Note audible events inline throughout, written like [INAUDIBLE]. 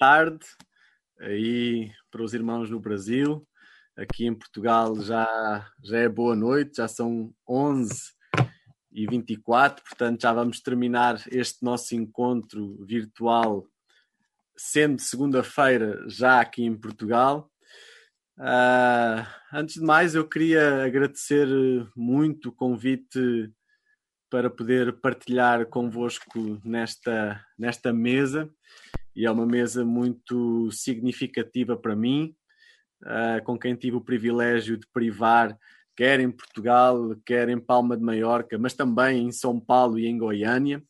tarde aí para os irmãos no Brasil. Aqui em Portugal já, já é boa noite, já são 11 e 24, portanto já vamos terminar este nosso encontro virtual, sendo segunda-feira já aqui em Portugal. Uh, antes de mais, eu queria agradecer muito o convite para poder partilhar convosco nesta, nesta mesa e é uma mesa muito significativa para mim, uh, com quem tive o privilégio de privar, quer em Portugal, quer em Palma de Maiorca, mas também em São Paulo e em Goiânia.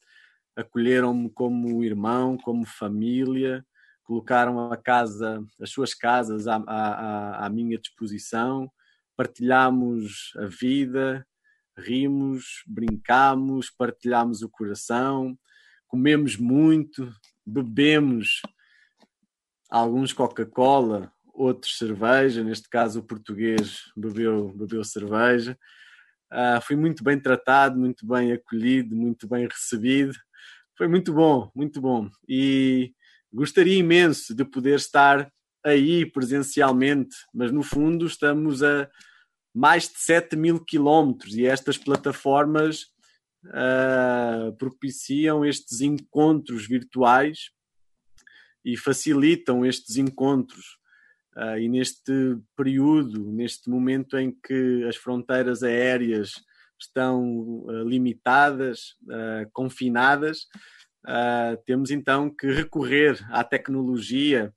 Acolheram-me como irmão, como família, colocaram a casa, as suas casas à, à, à minha disposição, partilhamos a vida, rimos, brincamos, partilhamos o coração, comemos muito, bebemos alguns Coca-Cola, outros cerveja, neste caso o português bebeu, bebeu cerveja. Uh, fui muito bem tratado, muito bem acolhido, muito bem recebido. Foi muito bom, muito bom. E gostaria imenso de poder estar aí presencialmente, mas no fundo estamos a mais de 7 mil quilómetros e estas plataformas uh, propiciam estes encontros virtuais e facilitam estes encontros. Uh, e neste período, neste momento em que as fronteiras aéreas estão uh, limitadas, confinadas, temos então que recorrer à tecnologia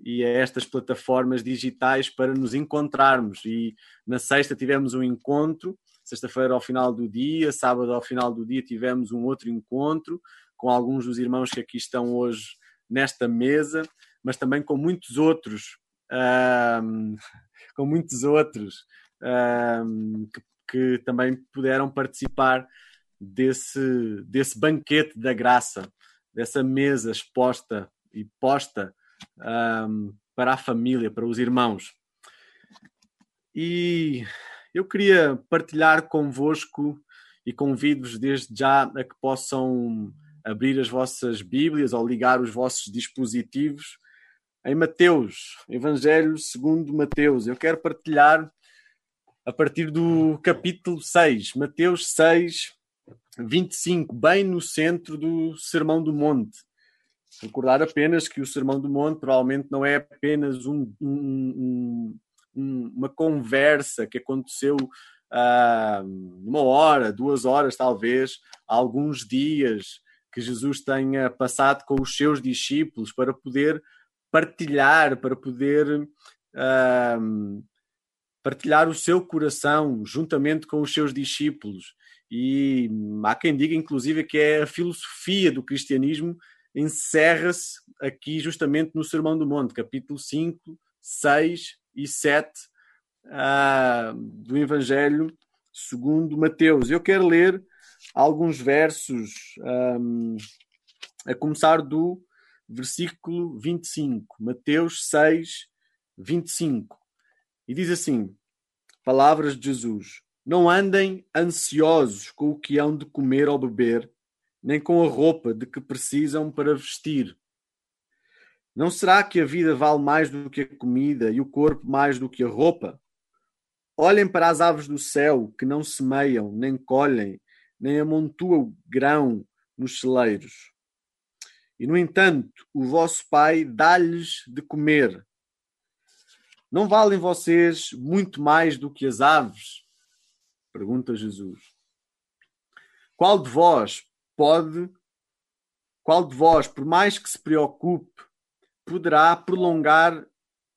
e a estas plataformas digitais para nos encontrarmos. E na sexta tivemos um encontro, sexta-feira ao final do dia, sábado ao final do dia tivemos um outro encontro com alguns dos irmãos que aqui estão hoje nesta mesa, mas também com muitos outros, um, [LAUGHS] com muitos outros um, que, que também puderam participar desse, desse banquete da graça, dessa mesa exposta e posta um, para a família, para os irmãos. E eu queria partilhar convosco e convido-vos desde já a que possam abrir as vossas Bíblias ou ligar os vossos dispositivos em Mateus, Evangelho segundo Mateus. Eu quero partilhar a partir do capítulo 6, Mateus 6, 25, bem no centro do Sermão do Monte. Recordar apenas que o Sermão do Monte provavelmente não é apenas um, um, um, uma conversa que aconteceu uh, uma hora, duas horas, talvez, alguns dias que Jesus tenha passado com os seus discípulos para poder partilhar, para poder uh, partilhar o seu coração juntamente com os seus discípulos. E há quem diga, inclusive, que é a filosofia do cristianismo encerra-se aqui justamente no Sermão do Monte, capítulo 5, 6 e 7 uh, ah, do Evangelho segundo Mateus. Eu quero ler alguns versos, um, a começar do versículo 25, Mateus 6, 25. E diz assim: Palavras de Jesus: Não andem ansiosos com o que hão de comer ou beber nem com a roupa de que precisam para vestir. Não será que a vida vale mais do que a comida e o corpo mais do que a roupa? Olhem para as aves do céu que não semeiam, nem colhem, nem amontoam grão nos celeiros. E, no entanto, o vosso Pai dá-lhes de comer. Não valem vocês muito mais do que as aves? Pergunta Jesus. Qual de vós, pode, qual de vós, por mais que se preocupe, poderá prolongar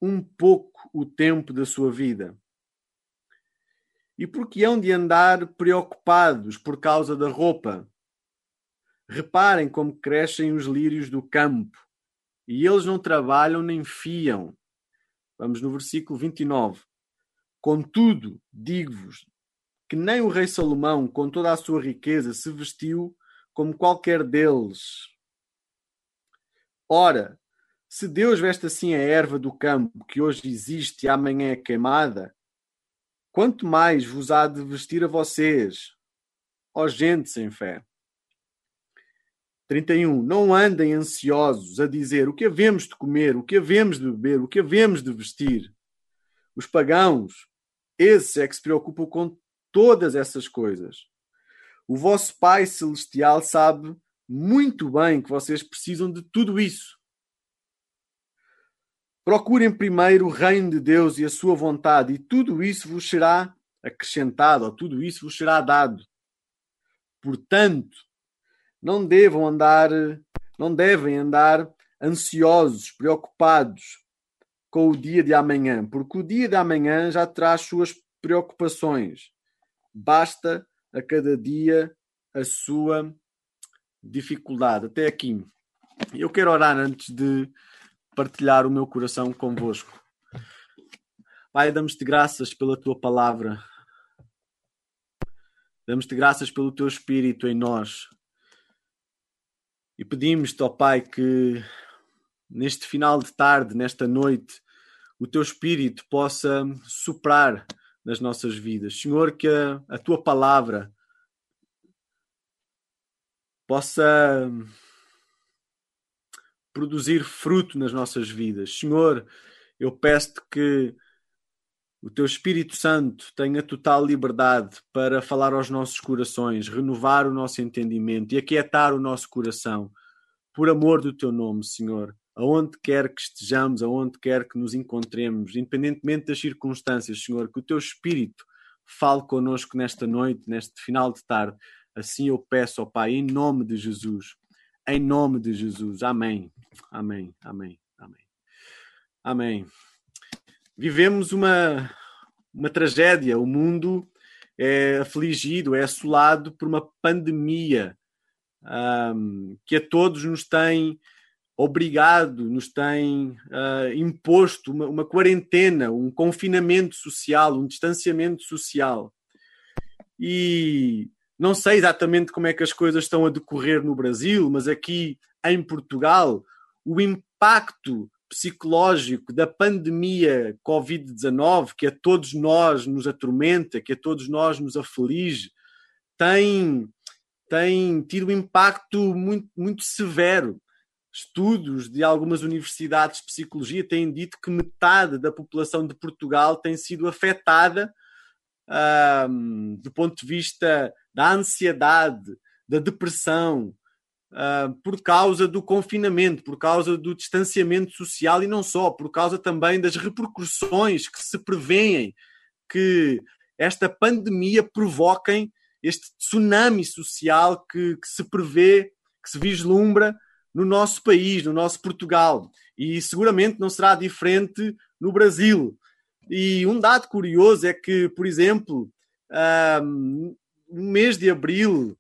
um pouco o tempo da sua vida? E por que hão de andar preocupados por causa da roupa? Reparem como crescem os lírios do campo, e eles não trabalham nem fiam. Vamos no versículo 29. Contudo, digo-vos que nem o rei Salomão, com toda a sua riqueza, se vestiu como qualquer deles. Ora, se Deus veste assim a erva do campo, que hoje existe e amanhã é queimada, quanto mais vos há de vestir a vocês, ó gente sem fé. 31. Não andem ansiosos a dizer o que havemos de comer, o que havemos de beber, o que havemos de vestir. Os pagãos, esses é que se preocupam com todas essas coisas. O vosso Pai Celestial sabe muito bem que vocês precisam de tudo isso. Procurem primeiro o reino de Deus e a sua vontade, e tudo isso vos será acrescentado, ou tudo isso vos será dado. Portanto, não devam andar, não devem andar ansiosos, preocupados com o dia de amanhã, porque o dia de amanhã já traz suas preocupações. Basta a cada dia a sua dificuldade. Até aqui. Eu quero orar antes de partilhar o meu coração convosco. Pai, damos-te graças pela tua palavra. Damos-te graças pelo teu espírito em nós. E pedimos-te, ó Pai, que neste final de tarde, nesta noite, o teu espírito possa soprar nas nossas vidas. Senhor, que a, a tua palavra possa produzir fruto nas nossas vidas. Senhor, eu peço-te que o teu Espírito Santo tenha total liberdade para falar aos nossos corações, renovar o nosso entendimento e aquietar o nosso coração, por amor do teu nome, Senhor. Aonde quer que estejamos, aonde quer que nos encontremos, independentemente das circunstâncias, Senhor, que o teu Espírito fale conosco nesta noite, neste final de tarde. Assim eu peço ao Pai, em nome de Jesus. Em nome de Jesus. Amém. Amém. Amém. Amém. Amém. Vivemos uma, uma tragédia. O mundo é afligido, é assolado por uma pandemia um, que a todos nos tem obrigado, nos tem uh, imposto uma, uma, quarentena, um confinamento social, um distanciamento social. E não sei exatamente como é que as coisas estão a decorrer no Brasil, mas aqui em Portugal, o impacto psicológico da pandemia Covid-19, que a todos nós nos atormenta, que a todos nós nos aflige, tem, tem tido um impacto muito, muito severo. Estudos de algumas universidades de psicologia têm dito que metade da população de Portugal tem sido afetada um, do ponto de vista da ansiedade, da depressão, uh, por causa do confinamento, por causa do distanciamento social e não só, por causa também das repercussões que se prevêem que esta pandemia provoquem este tsunami social que, que se prevê, que se vislumbra no nosso país, no nosso Portugal. E seguramente não será diferente no Brasil. E um dado curioso é que, por exemplo, um, no mês de abril,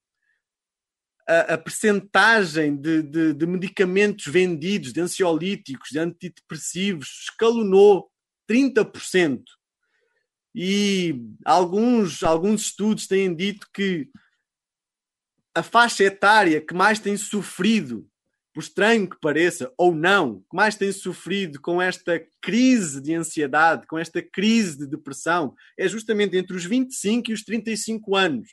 a, a percentagem de, de, de, medicamentos vendidos, de ansiolíticos, de antidepressivos, escalonou 30%. E alguns, alguns estudos têm dito que a faixa etária que mais tem sofrido, por estranho que pareça, ou não, que mais tem sofrido com esta crise de ansiedade, com esta crise de depressão, é justamente entre os 25 e os 35 anos.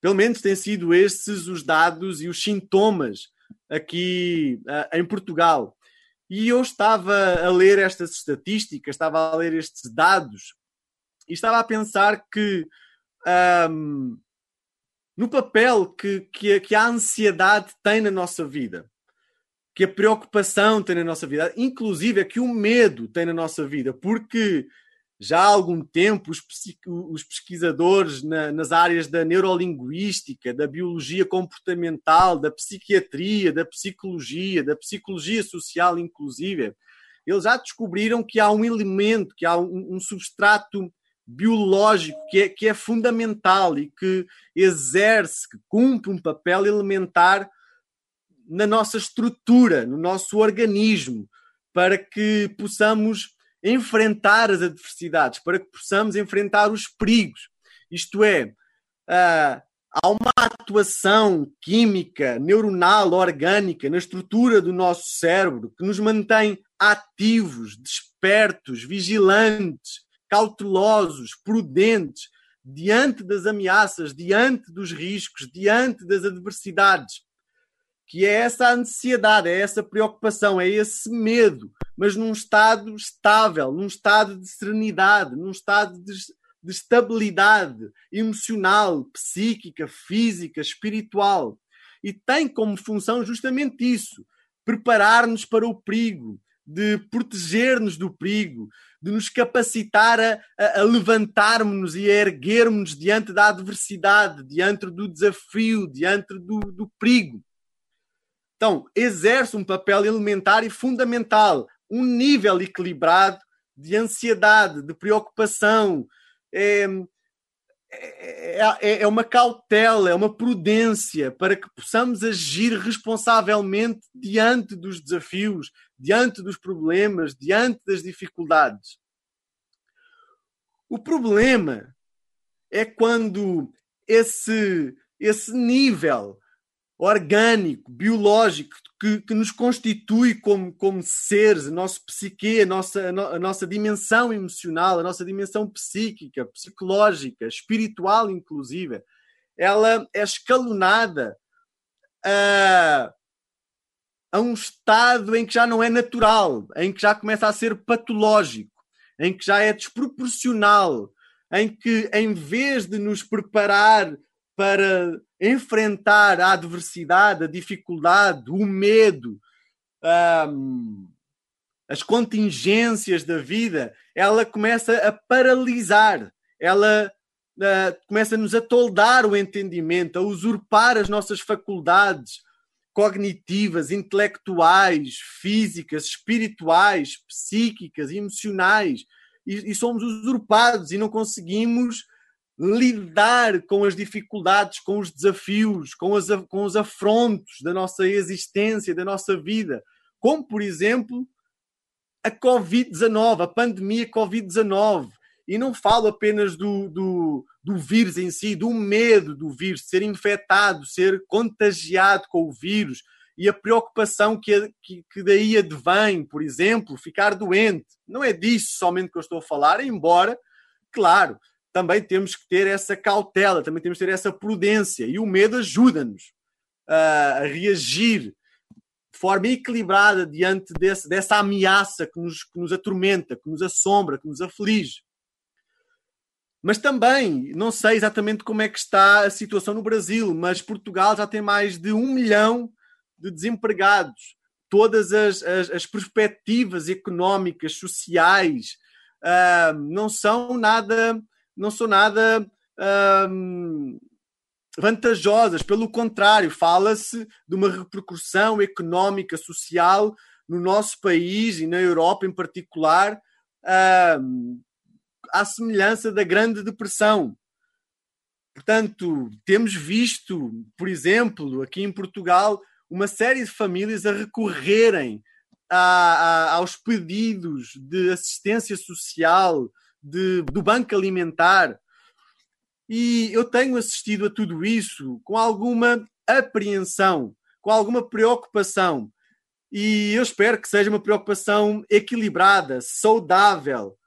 Pelo menos têm sido esses os dados e os sintomas aqui uh, em Portugal. E eu estava a ler estas estatísticas, estava a ler estes dados e estava a pensar que um, no papel que, que, que a ansiedade tem na nossa vida, que a preocupação tem na nossa vida, inclusive é que o medo tem na nossa vida, porque já há algum tempo os, os pesquisadores na, nas áreas da neurolinguística, da biologia comportamental, da psiquiatria, da psicologia, da psicologia social, inclusive, eles já descobriram que há um elemento, que há um, um substrato biológico que é, que é fundamental e que exerce, que cumpre um papel elementar na nossa estrutura, no nosso organismo, para que possamos enfrentar as adversidades, para que possamos enfrentar os perigos. Isto é, uh, há uma atuação química, neuronal, orgânica na estrutura do nosso cérebro que nos mantém ativos, despertos, vigilantes, cautelosos, prudentes, diante das ameaças, diante dos riscos, diante das adversidades. que é essa ansiedade, é essa preocupação, é esse medo, mas num estado estável, num estado de serenidade, num estado de, de estabilidade emocional, psíquica, física, espiritual. E tem como função justamente isso: preparar-nos para o perigo, de proteger-nos do perigo, de nos capacitar a, a, a levantarmos e a erguermos diante da adversidade, diante do desafio, diante do, do perigo. Então, exerce um papel elementar e fundamental, um nível equilibrado de ansiedade, de preocupação. É, é, é, é, uma cautela, é uma prudência para que possamos agir responsavelmente diante dos desafios, diante dos problemas, diante das dificuldades. O problema é quando esse, esse nível orgânico, biológico, que, que nos constitui como, como seres, a nossa psique, a nossa, a nossa dimensão emocional, a nossa dimensão psíquica, psicológica, espiritual, inclusive, ela é escalonada a, a um estado em que já não é natural, em que já começa a ser patológico, em que já é desproporcional, em que, em vez de nos preparar para enfrentar a adversidade, a dificuldade, o medo, um, as contingências da vida, ela começa a paralisar, ela uh, começa a nos atoldar o entendimento, a usurpar as nossas faculdades cognitivas, intelectuais, físicas, espirituais, psíquicas, emocionais, e, e somos usurpados e não conseguimos lidar com as dificuldades, com os desafios, com, as, com os afrontos da nossa existência, da nossa vida, como, por exemplo, a Covid-19, a pandemia Covid-19. E não falo apenas do, do, do vírus em si, do medo do vírus, ser infectado, ser contagiado com o vírus e a preocupação que, que, que daí advém, por exemplo, ficar doente. Não é disso somente que eu estou a falar, embora, claro, também temos que ter essa cautela, também temos que ter essa prudência. E o medo ajuda-nos a reagir de forma equilibrada diante desse, dessa ameaça que nos, que nos atormenta, que nos assombra, que nos aflige. Mas também, não sei exatamente como é que está a situação no Brasil, mas Portugal já tem mais de um milhão de desempregados. Todas as, as, as perspectivas económicas, sociais, uh, não são nada não são nada hum, vantajosas. Pelo contrário, fala-se de uma repercussão económica, social no nosso país e na Europa em particular, hum, à semelhança da Grande Depressão. Portanto, temos visto, por exemplo, aqui em Portugal, uma série de famílias a recorrerem a, a, aos pedidos de assistência social, de, do banco alimentar. E eu tenho assistido a tudo isso com alguma apreensão, com alguma preocupação. E eu espero que seja uma preocupação equilibrada, saudável.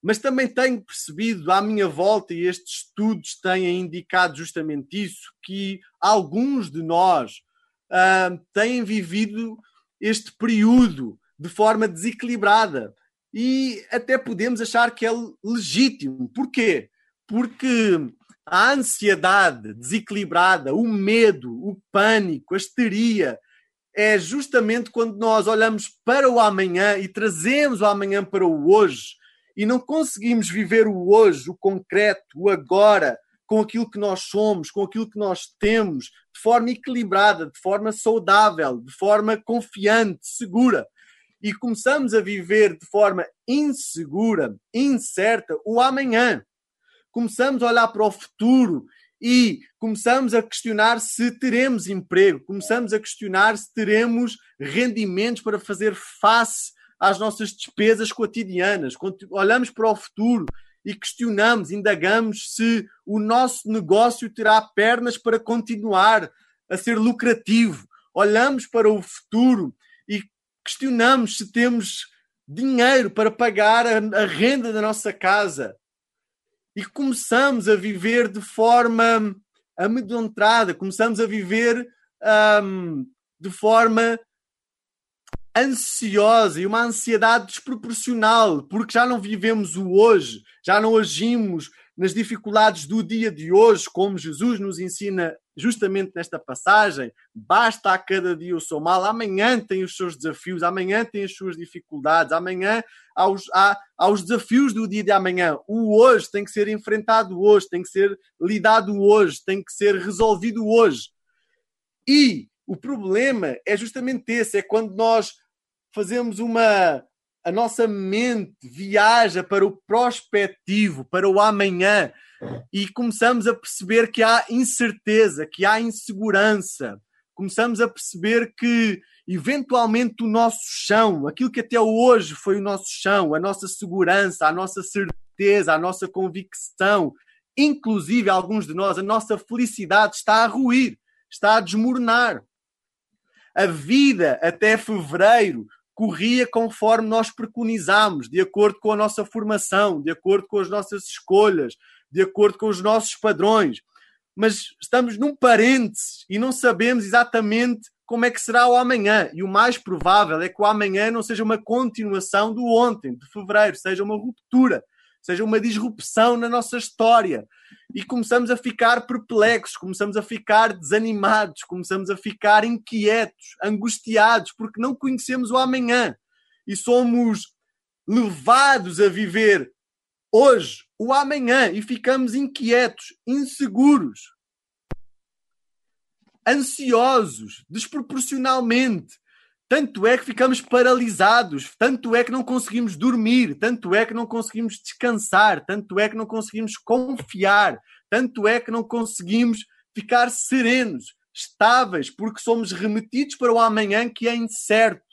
Mas também tenho percebido à minha volta, e estes estudos têm indicado justamente isso, que alguns de nós uh, têm vivido este período de forma desequilibrada e até podemos achar que é legítimo. Porquê? Porque a ansiedade desequilibrada, o medo, o pânico, a histeria, é justamente quando nós olhamos para o amanhã e trazemos o amanhã para o hoje e não conseguimos viver o hoje, o concreto, o agora, com aquilo que nós somos, com aquilo que nós temos, de forma equilibrada, de forma saudável, de forma confiante, segura e começamos a viver de forma insegura, incerta, o amanhã. Começamos a olhar para o futuro e começamos a questionar se teremos emprego, começamos a questionar se teremos rendimentos para fazer face às nossas despesas cotidianas. Quando olhamos para o futuro e questionamos, indagamos se o nosso negócio terá pernas para continuar a ser lucrativo. Olhamos para o futuro questionamos se temos dinheiro para pagar a, a renda da nossa casa. E começamos a viver de forma amedrontada, começamos a viver um, de forma ansiosa e uma ansiedade desproporcional, porque já não vivemos o hoje, já não agimos nas dificuldades do dia de hoje, como Jesus nos ensina justamente nesta passagem. Basta a cada dia o seu mal, amanhã tem os seus desafios, amanhã tem as suas dificuldades, amanhã há os, há, há os desafios do dia de amanhã. O hoje tem que ser enfrentado hoje, tem que ser lidado hoje, tem que ser resolvido hoje. E o problema é justamente esse: é quando nós fazemos uma. A nossa mente viaja para o prospectivo, para o amanhã, e começamos a perceber que há incerteza, que há insegurança. Começamos a perceber que, eventualmente, o nosso chão, aquilo que até hoje foi o nosso chão, a nossa segurança, a nossa certeza, a nossa convicção, inclusive alguns de nós, a nossa felicidade está a ruir, está a desmoronar. A vida até fevereiro corria conforme nós preconizámos, de acordo com a nossa formação, de acordo com as nossas escolhas, de acordo com os nossos padrões. Mas estamos num parênteses e não sabemos exatamente como é que será o amanhã. E o mais provável é que o amanhã não seja uma continuação do ontem, de fevereiro, seja uma ruptura seja uma disrupção na nossa história. E começamos a ficar perplexos, começamos a ficar desanimados, começamos a ficar inquietos, angustiados, porque não conhecemos o amanhã. E somos levados a viver hoje, o amanhã, e ficamos inquietos, inseguros, ansiosos, desproporcionalmente, tanto é que ficamos paralisados, tanto é que não conseguimos dormir, tanto é que não conseguimos descansar, tanto é que não conseguimos confiar, tanto é que não conseguimos ficar serenos, estáveis, porque somos remetidos para o amanhã que é incerto.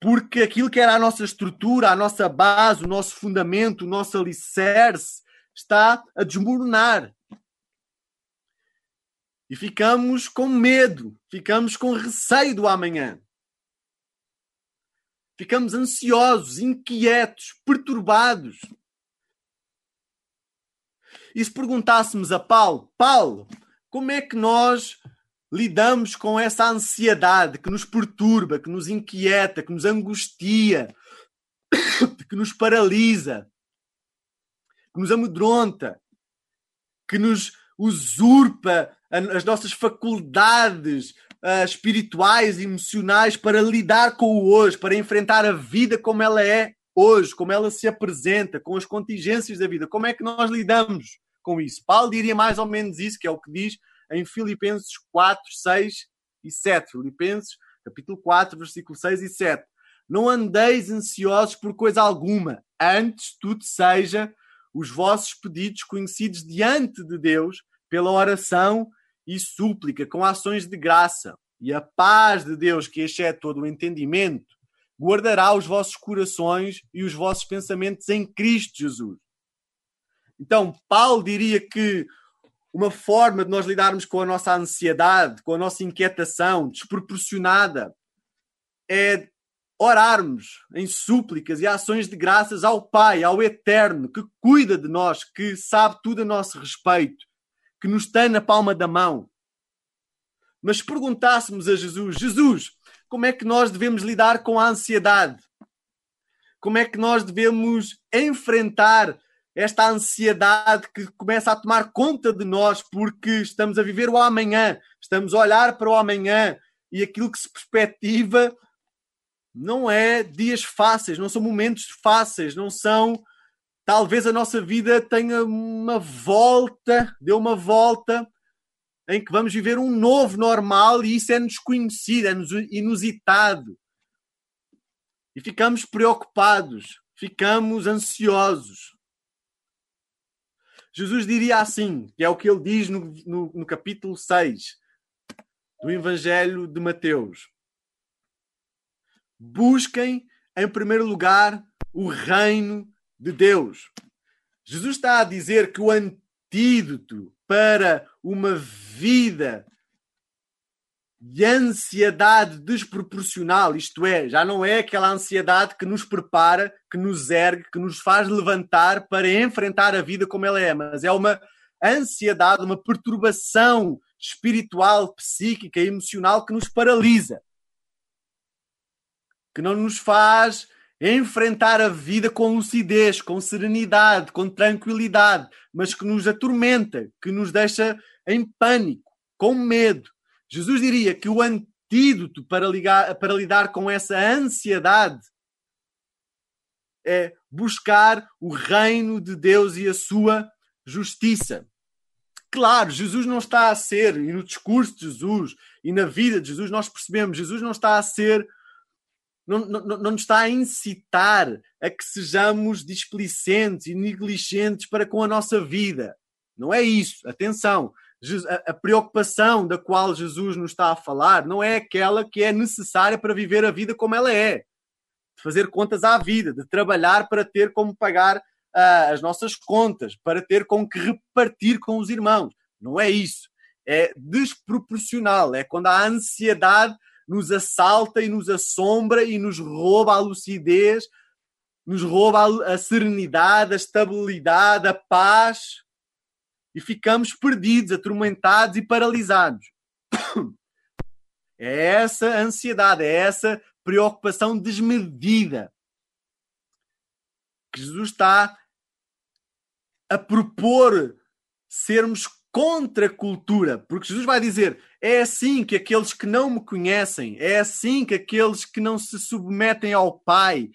Porque aquilo que era a nossa estrutura, a nossa base, o nosso fundamento, o nosso alicerce está a desmoronar. E ficamos com medo, ficamos com receio do amanhã. Ficamos ansiosos, inquietos, perturbados. E se perguntássemos a Paulo, Paulo, como é que nós lidamos com essa ansiedade que nos perturba, que nos inquieta, que nos angustia, [COUGHS] que nos paralisa, que nos amedronta, que nos usurpa as nossas faculdades uh, espirituais e emocionais para lidar com o hoje, para enfrentar a vida como ela é hoje, como ela se apresenta, com as contingências da vida. Como é que nós lidamos com isso? Paulo diria mais ou menos isso, que é o que diz em Filipenses 4, 6 e 7. Filipenses, capítulo 4, versículo 6 e 7. Não andeis ansiosos por coisa alguma, antes tudo seja os vossos pedidos conhecidos diante de Deus pela oração e súplica, com ações de graça. E a paz de Deus, que excede todo o entendimento, guardará os vossos corações e os vossos pensamentos em Cristo Jesus. Então, Paulo diria que uma forma de nós lidarmos com a nossa ansiedade, com a nossa inquietação desproporcionada, é orarmos em súplicas e ações de graças ao Pai, ao Eterno, que cuida de nós, que sabe tudo a nosso respeito, que nos tem na palma da mão. Mas se perguntássemos a Jesus: Jesus, como é que nós devemos lidar com a ansiedade? Como é que nós devemos enfrentar esta ansiedade que começa a tomar conta de nós porque estamos a viver o amanhã, estamos a olhar para o amanhã e aquilo que se perspectiva não é dias fáceis, não são momentos fáceis, não são. Talvez a nossa vida tenha uma volta, deu uma volta em que vamos viver um novo normal e isso é desconhecido, é inusitado. E ficamos preocupados, ficamos ansiosos. Jesus diria assim, que é o que ele diz no, no, no capítulo 6 do Evangelho de Mateus busquem em primeiro lugar o reino de Deus. Jesus está a dizer que o antídoto para uma vida de ansiedade desproporcional, isto é, já não é aquela ansiedade que nos prepara, que nos ergue, que nos faz levantar para enfrentar a vida como ela é, mas é uma ansiedade, uma perturbação espiritual, psíquica, emocional que nos paralisa, que não nos faz enfrentar a vida com lucidez, com serenidade, com tranquilidade, mas que nos atormenta, que nos deixa em pânico, com medo. Jesus diria que o antídoto para, ligar, para lidar com essa ansiedade é buscar o reino de Deus e a sua justiça. Claro, Jesus não está a ser, e no discurso de Jesus e na vida de Jesus, nós percebemos, Jesus não está a ser, não, não, não nos está a incitar a que sejamos displicentes e negligentes para com a nossa vida. Não é isso. Atenção, a, a preocupação da qual Jesus nos está a falar não é aquela que é necessária para viver a vida como ela é. De fazer contas à vida, de trabalhar para ter como pagar uh, as nossas contas, para ter com que repartir com os irmãos. Não é isso. É desproporcional. É quando a ansiedade nos assalta e nos assombra e nos rouba a lucidez, nos rouba a serenidade, a estabilidade, a paz e ficamos perdidos, atormentados e paralisados. [COUGHS] É essa ansiedade, é essa preocupação desmedida que Jesus está a propor sermos contra a cultura, porque Jesus vai dizer: é assim que aqueles que não me conhecem, é assim que aqueles que não se submetem ao Pai,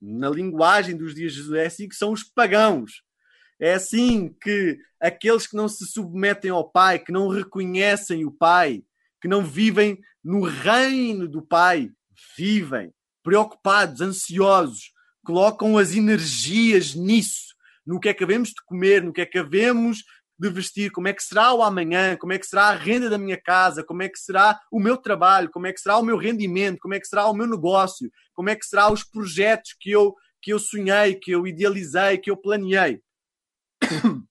na linguagem dos dias de Jesus, é assim que são os pagãos. É assim que aqueles que não se submetem ao Pai, que não reconhecem o Pai, que não vivem no reino do Pai, vivem preocupados, ansiosos, colocam as energias nisso, no que é que havemos de comer, no que é que havemos de vestir, como é que será o amanhã, como é que será a renda da minha casa, como é que será o meu trabalho, como é que será o meu rendimento, como é que será o meu negócio, como é que será os projetos que eu que eu sonhei, que eu idealizei, que eu planeei. [COUGHS]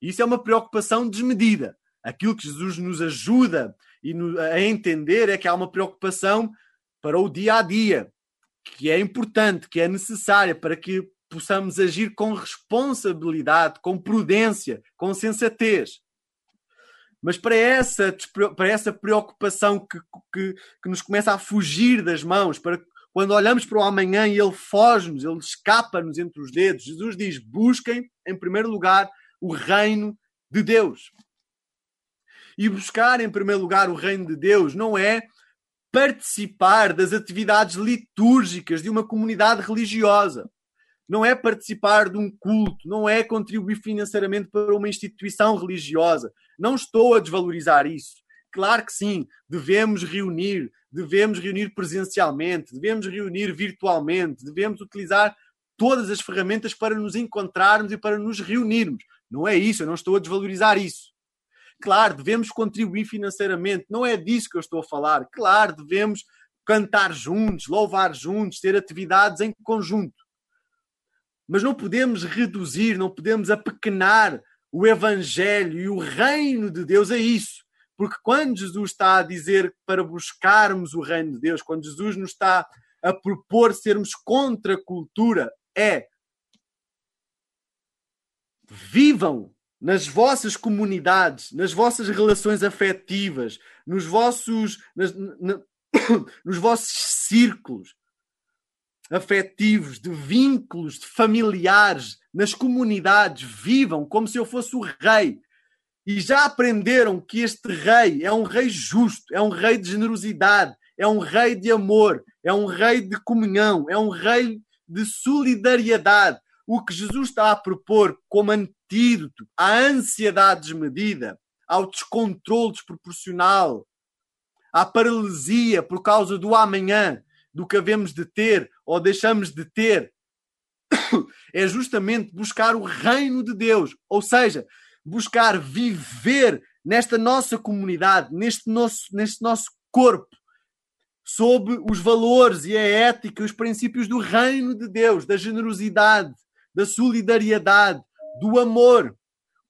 Isso é uma preocupação desmedida. Aquilo que Jesus nos ajuda a entender é que há uma preocupação para o dia a dia, que é importante, que é necessária para que possamos agir com responsabilidade, com prudência, com sensatez. Mas para essa, para essa preocupação que, que, que nos começa a fugir das mãos, para quando olhamos para o amanhã e ele foge-nos, ele escapa-nos entre os dedos, Jesus diz: busquem, em primeiro lugar, o reino de Deus. E buscar, em primeiro lugar, o reino de Deus não é participar das atividades litúrgicas de uma comunidade religiosa não é participar de um culto, não é contribuir financeiramente para uma instituição religiosa. Não estou a desvalorizar isso. Claro que sim, devemos reunir, devemos reunir presencialmente, devemos reunir virtualmente, devemos utilizar todas as ferramentas para nos encontrarmos e para nos reunirmos. Não é isso, eu não estou a desvalorizar isso. Claro, devemos contribuir financeiramente, não é disso que eu estou a falar. Claro, devemos cantar juntos, louvar juntos, ter atividades em conjunto. Mas não podemos reduzir, não podemos apequenar o Evangelho e o reino de Deus a isso. Porque quando Jesus está a dizer para buscarmos o reino de Deus, quando Jesus nos está a propor sermos contra a cultura, é vivam nas vossas comunidades, nas vossas relações afetivas, nos vossos, nas, na, [COUGHS] nos vossos círculos, afetivos, de vínculos, de familiares, nas comunidades, vivam como se eu fosse o rei. E já aprenderam que este rei é um rei justo, é um rei de generosidade, é um rei de amor, é um rei de comunhão, é um rei de solidariedade. O que Jesus está a propor como antídoto à ansiedade desmedida, ao descontrole desproporcional, à paralisia por causa do amanhã, do que havemos de ter ou deixamos de ter, [COUGHS] é justamente buscar o reino de Deus, ou seja, buscar viver nesta nossa comunidade, neste nosso, neste nosso corpo, sob os valores e a ética os princípios do reino de Deus, da generosidade, da solidariedade, do amor.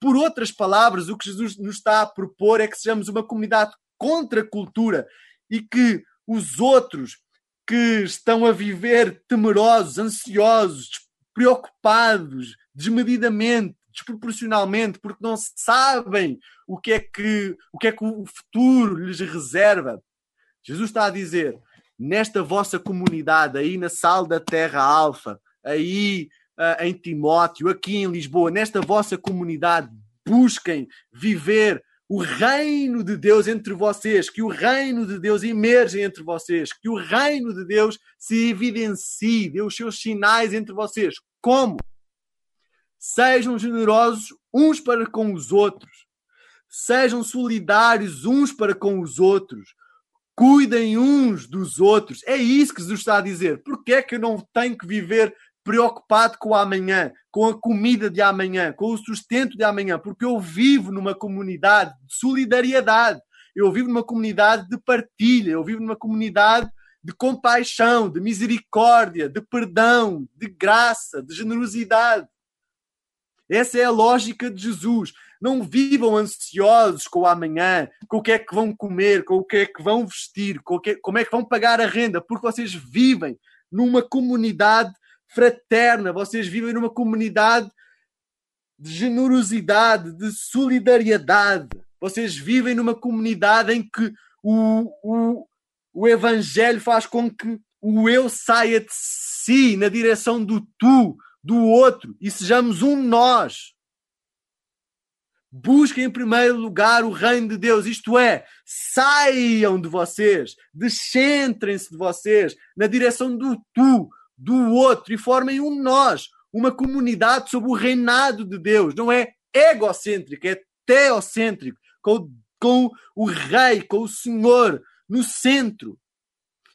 Por outras palavras, o que Jesus nos está a propor é que sejamos uma comunidade contra a cultura e que os outros que estão a viver temerosos, ansiosos, preocupados, desmedidamente, desproporcionalmente, porque não sabem o que é que o, que é que o futuro lhes reserva. Jesus está a dizer: nesta vossa comunidade, aí na sala da Terra Alfa, aí uh, em Timóteo, aqui em Lisboa, nesta vossa comunidade, busquem viver o reino de Deus entre vocês, que o reino de Deus emerja entre vocês, que o reino de Deus se evidencie, dê os seus sinais entre vocês. Como? Sejam generosos uns para com os outros, sejam solidários uns para com os outros, cuidem uns dos outros. É isso que Jesus está a dizer. Por que é que eu não tenho que viver preocupado com o amanhã, com a comida de amanhã, com o sustento de amanhã, porque eu vivo numa comunidade de solidariedade, eu vivo numa comunidade de partilha, eu vivo numa comunidade de compaixão, de misericórdia, de perdão, de graça, de generosidade. Essa é a lógica de Jesus. Não vivam ansiosos com o amanhã, com o que é que vão comer, com o que é que vão vestir, com que, como é que vão pagar a renda, porque vocês vivem numa comunidade fraterna, vocês vivem numa comunidade de generosidade, de solidariedade. Vocês vivem numa comunidade em que o, o, o Evangelho faz com que o eu saia de si na direção do tu, do outro, e sejamos um nós. Busquem em primeiro lugar o reino de Deus, isto é, saiam de vocês, descentrem-se de vocês na direção do tu, do outro e formem um nós, uma comunidade sob o reinado de Deus. Não é egocêntrico, é teocêntrico, com, com o rei, com o Senhor no centro.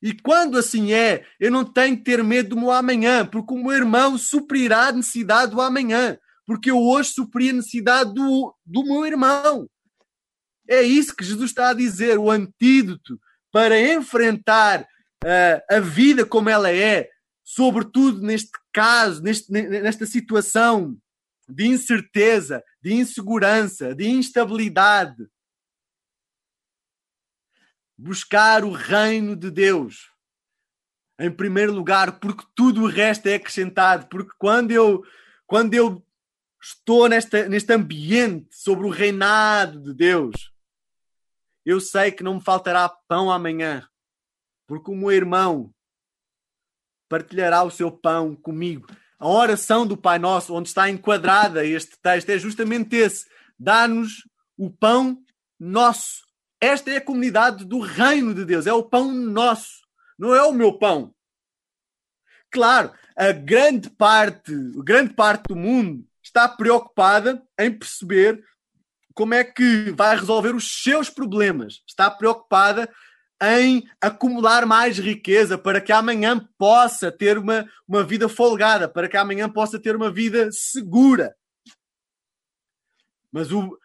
E quando assim é, eu não tenho que ter medo do meu amanhã, porque o meu irmão suprirá a necessidade do amanhã, porque eu hoje supri a necessidade do, do meu irmão. É isso que Jesus está a dizer, o antídoto para enfrentar uh, a vida como ela é, sobretudo neste caso, neste, nesta situação de incerteza, de insegurança, de instabilidade. Buscar o reino de Deus em primeiro lugar, porque tudo o resto é acrescentado. Porque quando eu, quando eu estou nesta, neste ambiente sobre o reinado de Deus, eu sei que não me faltará pão amanhã, porque o meu irmão partilhará o seu pão comigo. A oração do Pai Nosso, onde está enquadrada este texto, é justamente esse: dá-nos o pão nosso. Esta é a comunidade do reino de Deus, é o pão nosso, não é o meu pão. Claro, a grande parte, a grande parte do mundo está preocupada em perceber como é que vai resolver os seus problemas. Está preocupada em acumular mais riqueza para que amanhã possa ter uma, uma vida folgada, para que amanhã possa ter uma vida segura. Mas o,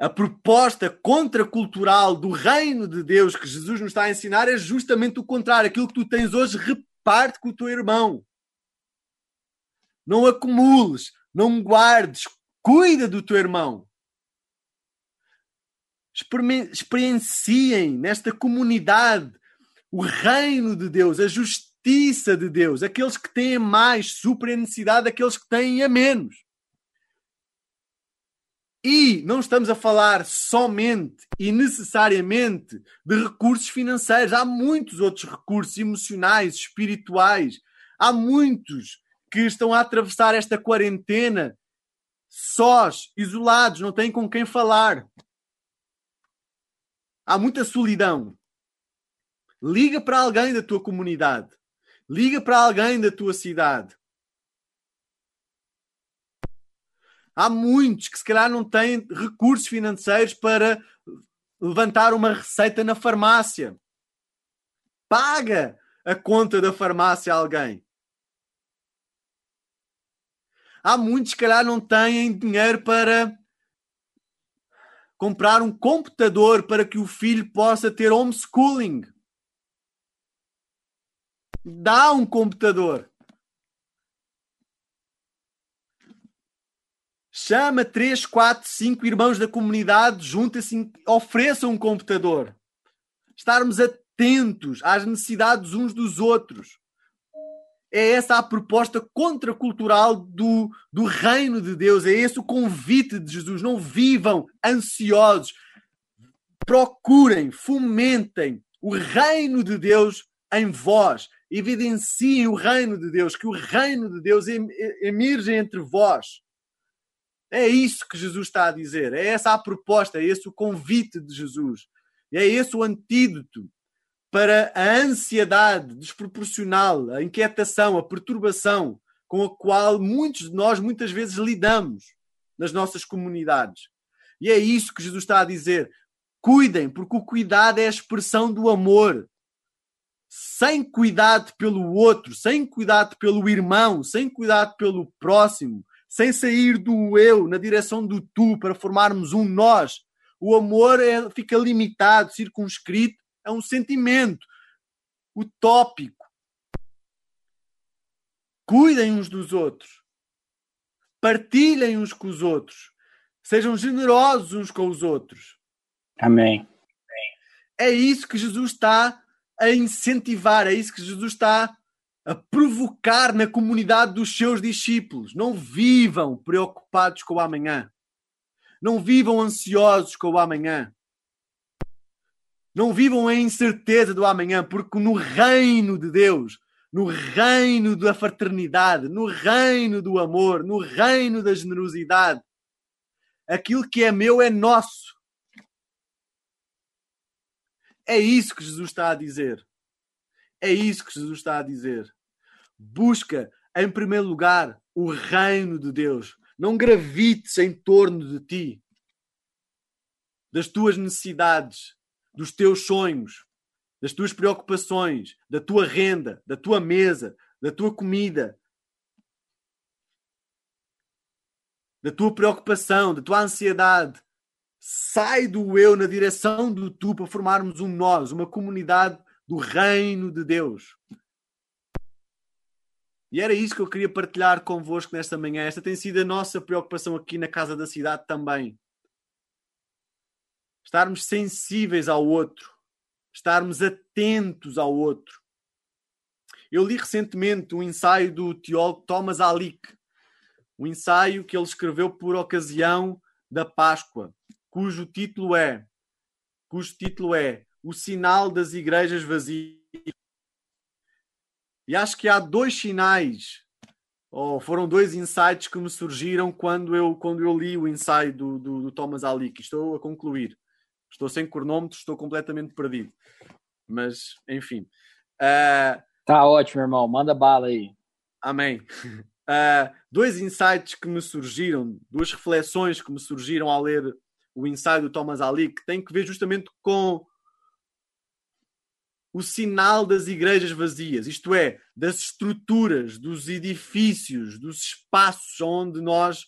a proposta contracultural do reino de Deus que Jesus nos está a ensinar é justamente o contrário. Aquilo que tu tens hoje, reparte com o teu irmão. Não acumules, não guardes, cuida do teu irmão experienciem nesta comunidade o reino de Deus, a justiça de Deus. Aqueles que têm mais suprem necessidade daqueles que têm a menos. E não estamos a falar somente e necessariamente de recursos financeiros. Há muitos outros recursos emocionais, espirituais. Há muitos que estão a atravessar esta quarentena sós, isolados, não têm com quem falar. Há muita solidão. Liga para alguém da tua comunidade. Liga para alguém da tua cidade. Há muitos que se calhar não têm recursos financeiros para levantar uma receita na farmácia. Paga a conta da farmácia a alguém. Há muitos que se calhar não têm dinheiro para comprar um computador para que o filho possa ter homeschooling. Dá um computador. Chama 3, 4, 5 irmãos da comunidade, junta-se, ofereça um computador. Estarmos atentos às necessidades uns dos outros. É essa a proposta contracultural do, do reino de Deus. É esse o convite de Jesus. Não vivam ansiosos. Procurem, fomentem o reino de Deus em vós. Evidenciem o reino de Deus. Que o reino de Deus emerge entre vós. É isso que Jesus está a dizer. É essa a proposta. É esse o convite de Jesus. É esse o antídoto para a ansiedade desproporcional, a inquietação, a perturbação com a qual muitos de nós muitas vezes lidamos nas nossas comunidades. E é isso que Jesus está a dizer. Cuidem, porque o cuidado é a expressão do amor. Sem cuidado pelo outro, sem cuidado pelo irmão, sem cuidado pelo próximo, sem sair do eu na direção do tu para formarmos um nós, o amor é, fica limitado, circunscrito é um sentimento utópico. Cuidem uns dos outros. Partilhem uns com os outros. Sejam generosos uns com os outros. Amém. É isso que Jesus está a incentivar, é isso que Jesus está a provocar na comunidade dos seus discípulos. Não vivam preocupados com o amanhã. Não vivam ansiosos com o amanhã. Não vivam a incerteza do amanhã, porque no reino de Deus, no reino da fraternidade, no reino do amor, no reino da generosidade, aquilo que é meu é nosso. É isso que Jesus está a dizer. É isso que Jesus está a dizer. Busca, em primeiro lugar, o reino de Deus. Não gravites em torno de ti, das tuas necessidades, dos teus sonhos, das tuas preocupações, da tua renda, da tua mesa, da tua comida, da tua preocupação, da tua ansiedade. Sai do eu na direção do tu para formarmos um nós, uma comunidade do reino de Deus. E era isso que eu queria partilhar convosco nesta manhã. Esta tem sido a nossa preocupação aqui na Casa da Cidade também estarmos sensíveis ao outro, estarmos atentos ao outro. Eu li recentemente um ensaio do teólogo Thomas Alick, um ensaio que ele escreveu por ocasião da Páscoa, cujo título é cujo título é O Sinal das Igrejas Vazias. E acho que há dois sinais, ou foram dois insights que me surgiram quando eu, quando eu li o ensaio do, do, do Thomas Alick. Estou a concluir. Estou sem cronómetro, estou completamente perdido. Mas, enfim. Uh... Tá ótimo, irmão. Manda bala aí. Amém. Uh, [LAUGHS] dois insights que me surgiram, duas reflexões que me surgiram ao ler o ensaio do Thomas Ali, que tem que ver justamente com o sinal das igrejas vazias, isto é, das estruturas, dos edifícios, dos espaços onde nós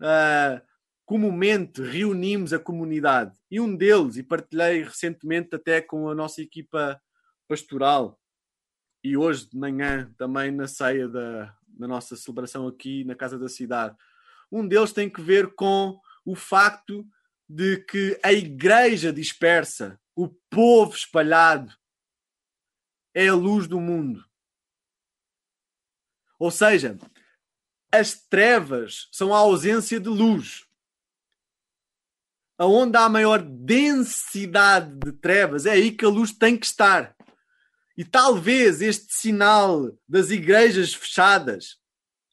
uh, comumente reunimos a comunidade. E um deles, e partilhei recentemente até com a nossa equipa pastoral, e hoje de manhã também na ceia da, da nossa celebração aqui na Casa da Cidade. Um deles tem que ver com o facto de que a igreja dispersa, o povo espalhado, é a luz do mundo. Ou seja, as trevas são a ausência de luz aonde há maior densidade de trevas, é aí que a luz tem que estar. E talvez este sinal das igrejas fechadas,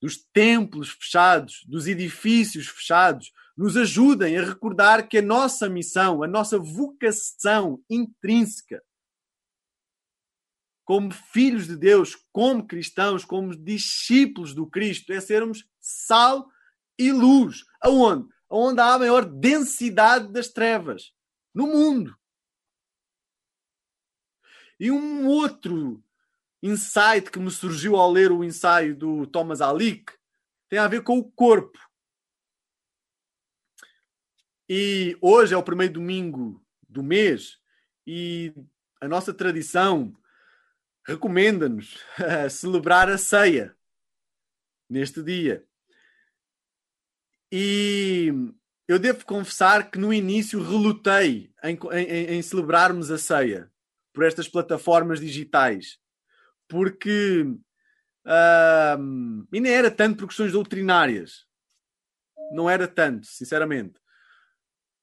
dos templos fechados, dos edifícios fechados, nos ajudem a recordar que a nossa missão, a nossa vocação intrínseca, como filhos de Deus, como cristãos, como discípulos do Cristo, é sermos sal e luz. Aonde? onde há a maior densidade das trevas no mundo. E um outro insight que me surgiu ao ler o ensaio do Thomas Alick tem a ver com o corpo. E hoje é o primeiro domingo do mês e a nossa tradição recomenda-nos [LAUGHS] celebrar a ceia neste dia. E eu devo confessar que no início relutei em, em, em celebrarmos a ceia por estas plataformas digitais, porque Uh, e nem era tanto por questões doutrinárias. Não era tanto, sinceramente.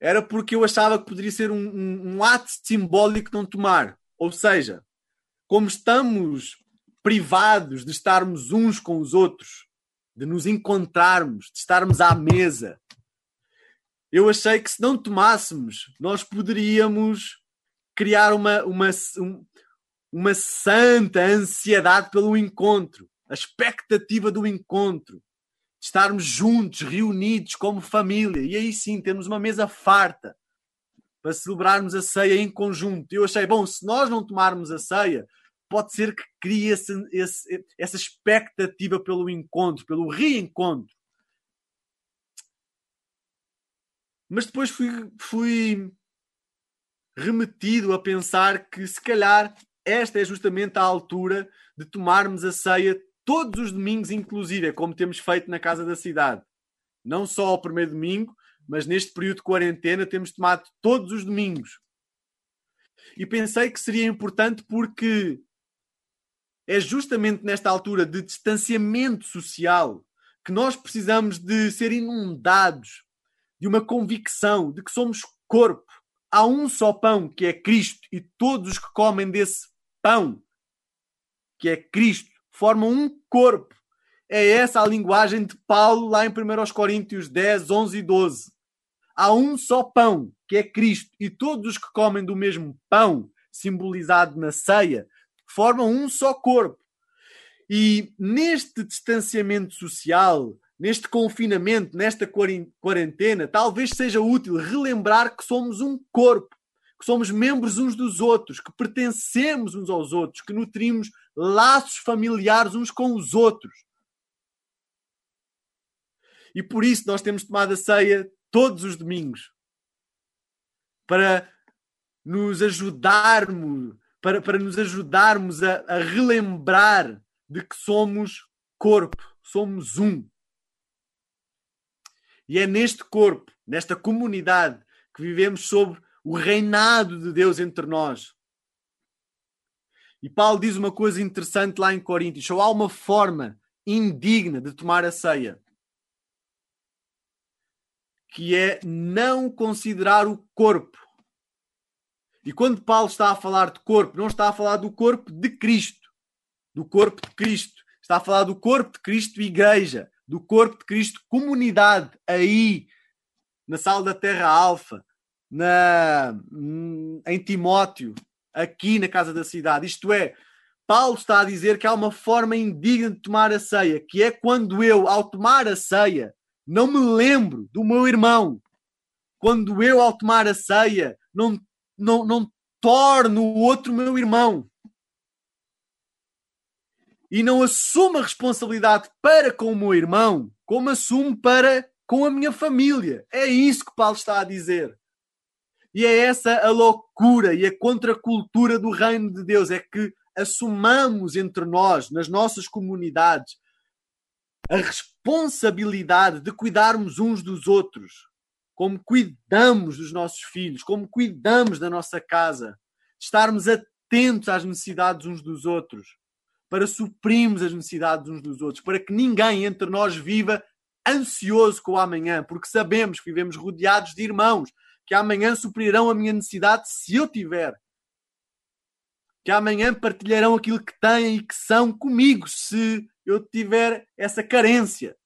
Era porque eu achava que poderia ser um, um, um ato simbólico não tomar. Ou seja, como estamos privados de estarmos uns com os outros, de nos encontrarmos, de estarmos à mesa, eu achei que se não tomássemos, nós poderíamos criar uma, uma, uma santa ansiedade pelo encontro, a expectativa do encontro, estarmos juntos, reunidos como família, e aí sim temos uma mesa farta para celebrarmos a ceia em conjunto. Eu achei, bom, se nós não tomarmos a ceia, pode ser que crie esse, esse, essa expectativa pelo encontro, pelo reencontro. Mas depois fui, fui remetido a pensar que se calhar esta é justamente a altura de tomarmos a ceia todos os domingos, inclusive, como temos feito na Casa da Cidade. Não só ao primeiro domingo, mas neste período de quarentena temos tomado todos os domingos. E pensei que seria importante porque é justamente nesta altura de distanciamento social que nós precisamos de ser inundados de uma convicção de que somos corpo. Há um só pão, que é Cristo, e todos os que comem desse pão, que é Cristo, formam um corpo. É essa a linguagem de Paulo lá em 1 Coríntios 10, 11 e 12. Há um só pão, que é Cristo, e todos os que comem do mesmo pão, simbolizado na ceia, formam um só corpo. E neste distanciamento social, neste confinamento, nesta quarentena, talvez seja útil relembrar que somos um corpo, que somos membros uns dos outros, que pertencemos uns aos outros, que nutrimos laços familiares uns com os outros. E por isso nós temos tomado a ceia todos os domingos para nos ajudarmos, para, para nos ajudarmos a, a relembrar de que somos corpo, somos um. E é neste corpo, nesta comunidade, que vivemos sobre o reinado de Deus entre nós. E Paulo diz uma coisa interessante lá em Coríntios: só há uma forma indigna de tomar a ceia, que é não considerar o corpo. E quando Paulo está a falar de corpo, não está a falar do corpo de Cristo, do corpo de Cristo, está a falar do corpo de Cristo, igreja, do corpo de Cristo, comunidade, aí, na sala da Terra Alfa, na, em Timóteo, aqui na casa da cidade. Isto é, Paulo está a dizer que há uma forma indigna de tomar a ceia, que é quando eu, ao tomar a ceia, não me lembro do meu irmão. Quando eu, ao tomar a ceia, não, não, não torno o outro meu irmão e não assumo a responsabilidade para com o meu irmão, como assumo para com a minha família. É isso que Paulo está a dizer. E é essa a loucura e a contracultura do reino de Deus, é que assumamos entre nós, nas nossas comunidades, a responsabilidade de cuidarmos uns dos outros, como cuidamos dos nossos filhos, como cuidamos da nossa casa, estarmos atentos às necessidades uns dos outros para suprirmos as necessidades uns dos outros, para que ninguém entre nós viva ansioso com o amanhã, porque sabemos que vivemos rodeados de irmãos que amanhã suprirão a minha necessidade se eu tiver. Que amanhã partilharão aquilo que têm e que são comigo se eu tiver essa carência.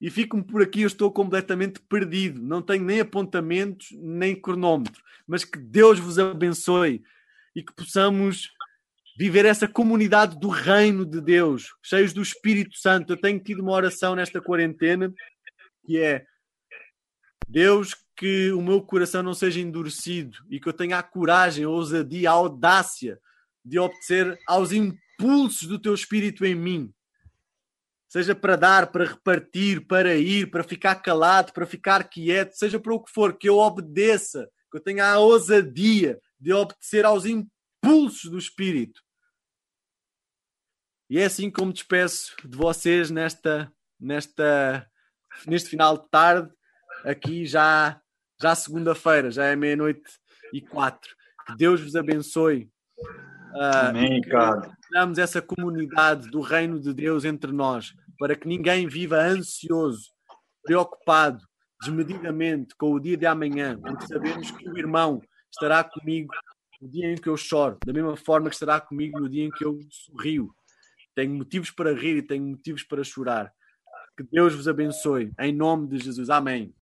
E fico-me por aqui, eu estou completamente perdido. Não tenho nem apontamentos, nem cronómetro. Mas que Deus vos abençoe e que possamos viver essa comunidade do reino de Deus, cheios do Espírito Santo. Eu tenho tido uma oração nesta quarentena que é Deus, que o meu coração não seja endurecido e que eu tenha a coragem, a ousadia, a audácia de obedecer aos impulsos do teu Espírito em mim. Seja para dar, para repartir, para ir, para ficar calado, para ficar quieto, seja para o que for, que eu obedeça, que eu tenha a ousadia de obedecer aos impulsos do Espírito e é assim como despeço de vocês nesta, nesta, neste final de tarde, aqui já, já segunda-feira, já é meia-noite e quatro. Que Deus vos abençoe Uh, Amém, cara. Damos essa comunidade do reino de Deus entre nós, para que ninguém viva ansioso, preocupado, desmedidamente com o dia de amanhã, porque sabemos que o irmão estará comigo no dia em que eu choro, da mesma forma que estará comigo no dia em que eu sorrio. Tenho motivos para rir e tenho motivos para chorar. Que Deus vos abençoe. Em nome de Jesus. Amém.